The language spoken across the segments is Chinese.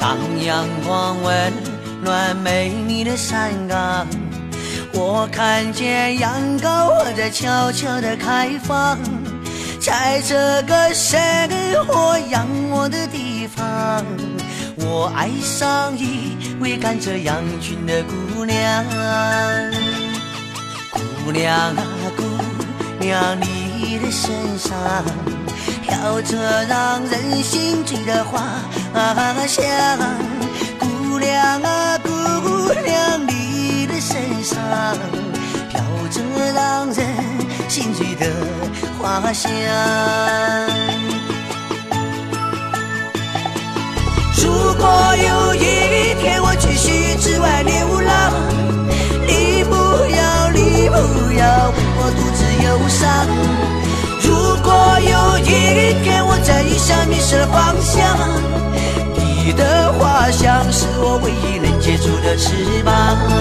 当阳光温暖美丽的山岗，我看见羊羔在悄悄地开放，在这个生活养我的地方，我爱上一位赶着羊群的姑娘。姑娘啊，姑娘，你的身上飘着让人心醉的花香。姑娘啊，姑娘，你的身上飘着让人心醉的花香。如果有迷失了方向，你的花香是我唯一能接住的翅膀。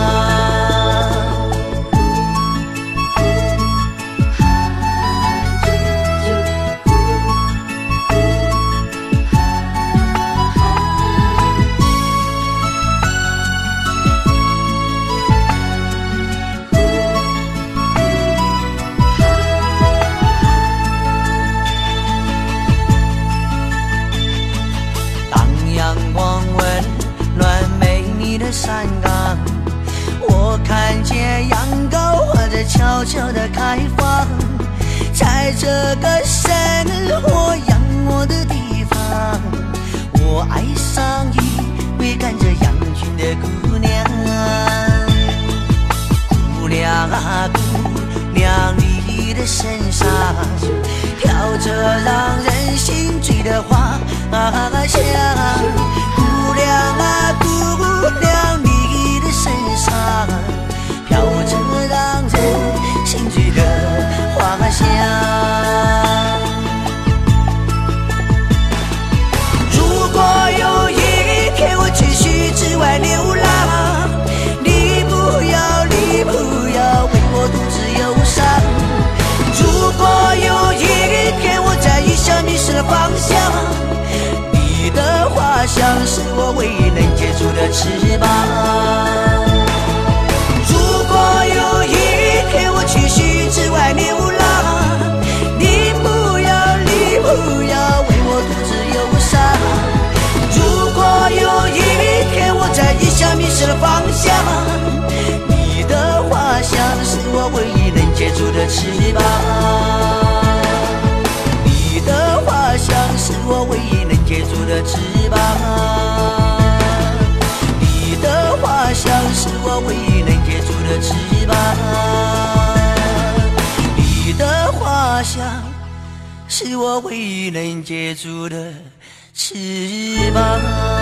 山岗，我看见羊羔在悄悄地开放，在这个生活养我的地方，我爱上一位赶着羊群的姑娘。姑娘啊，姑娘，你的身上飘着让人心醉的花香。像是我唯一能接住的翅膀。的翅膀。你的花香是我唯一能接住的翅膀。你的花香是我唯一能接住的翅膀。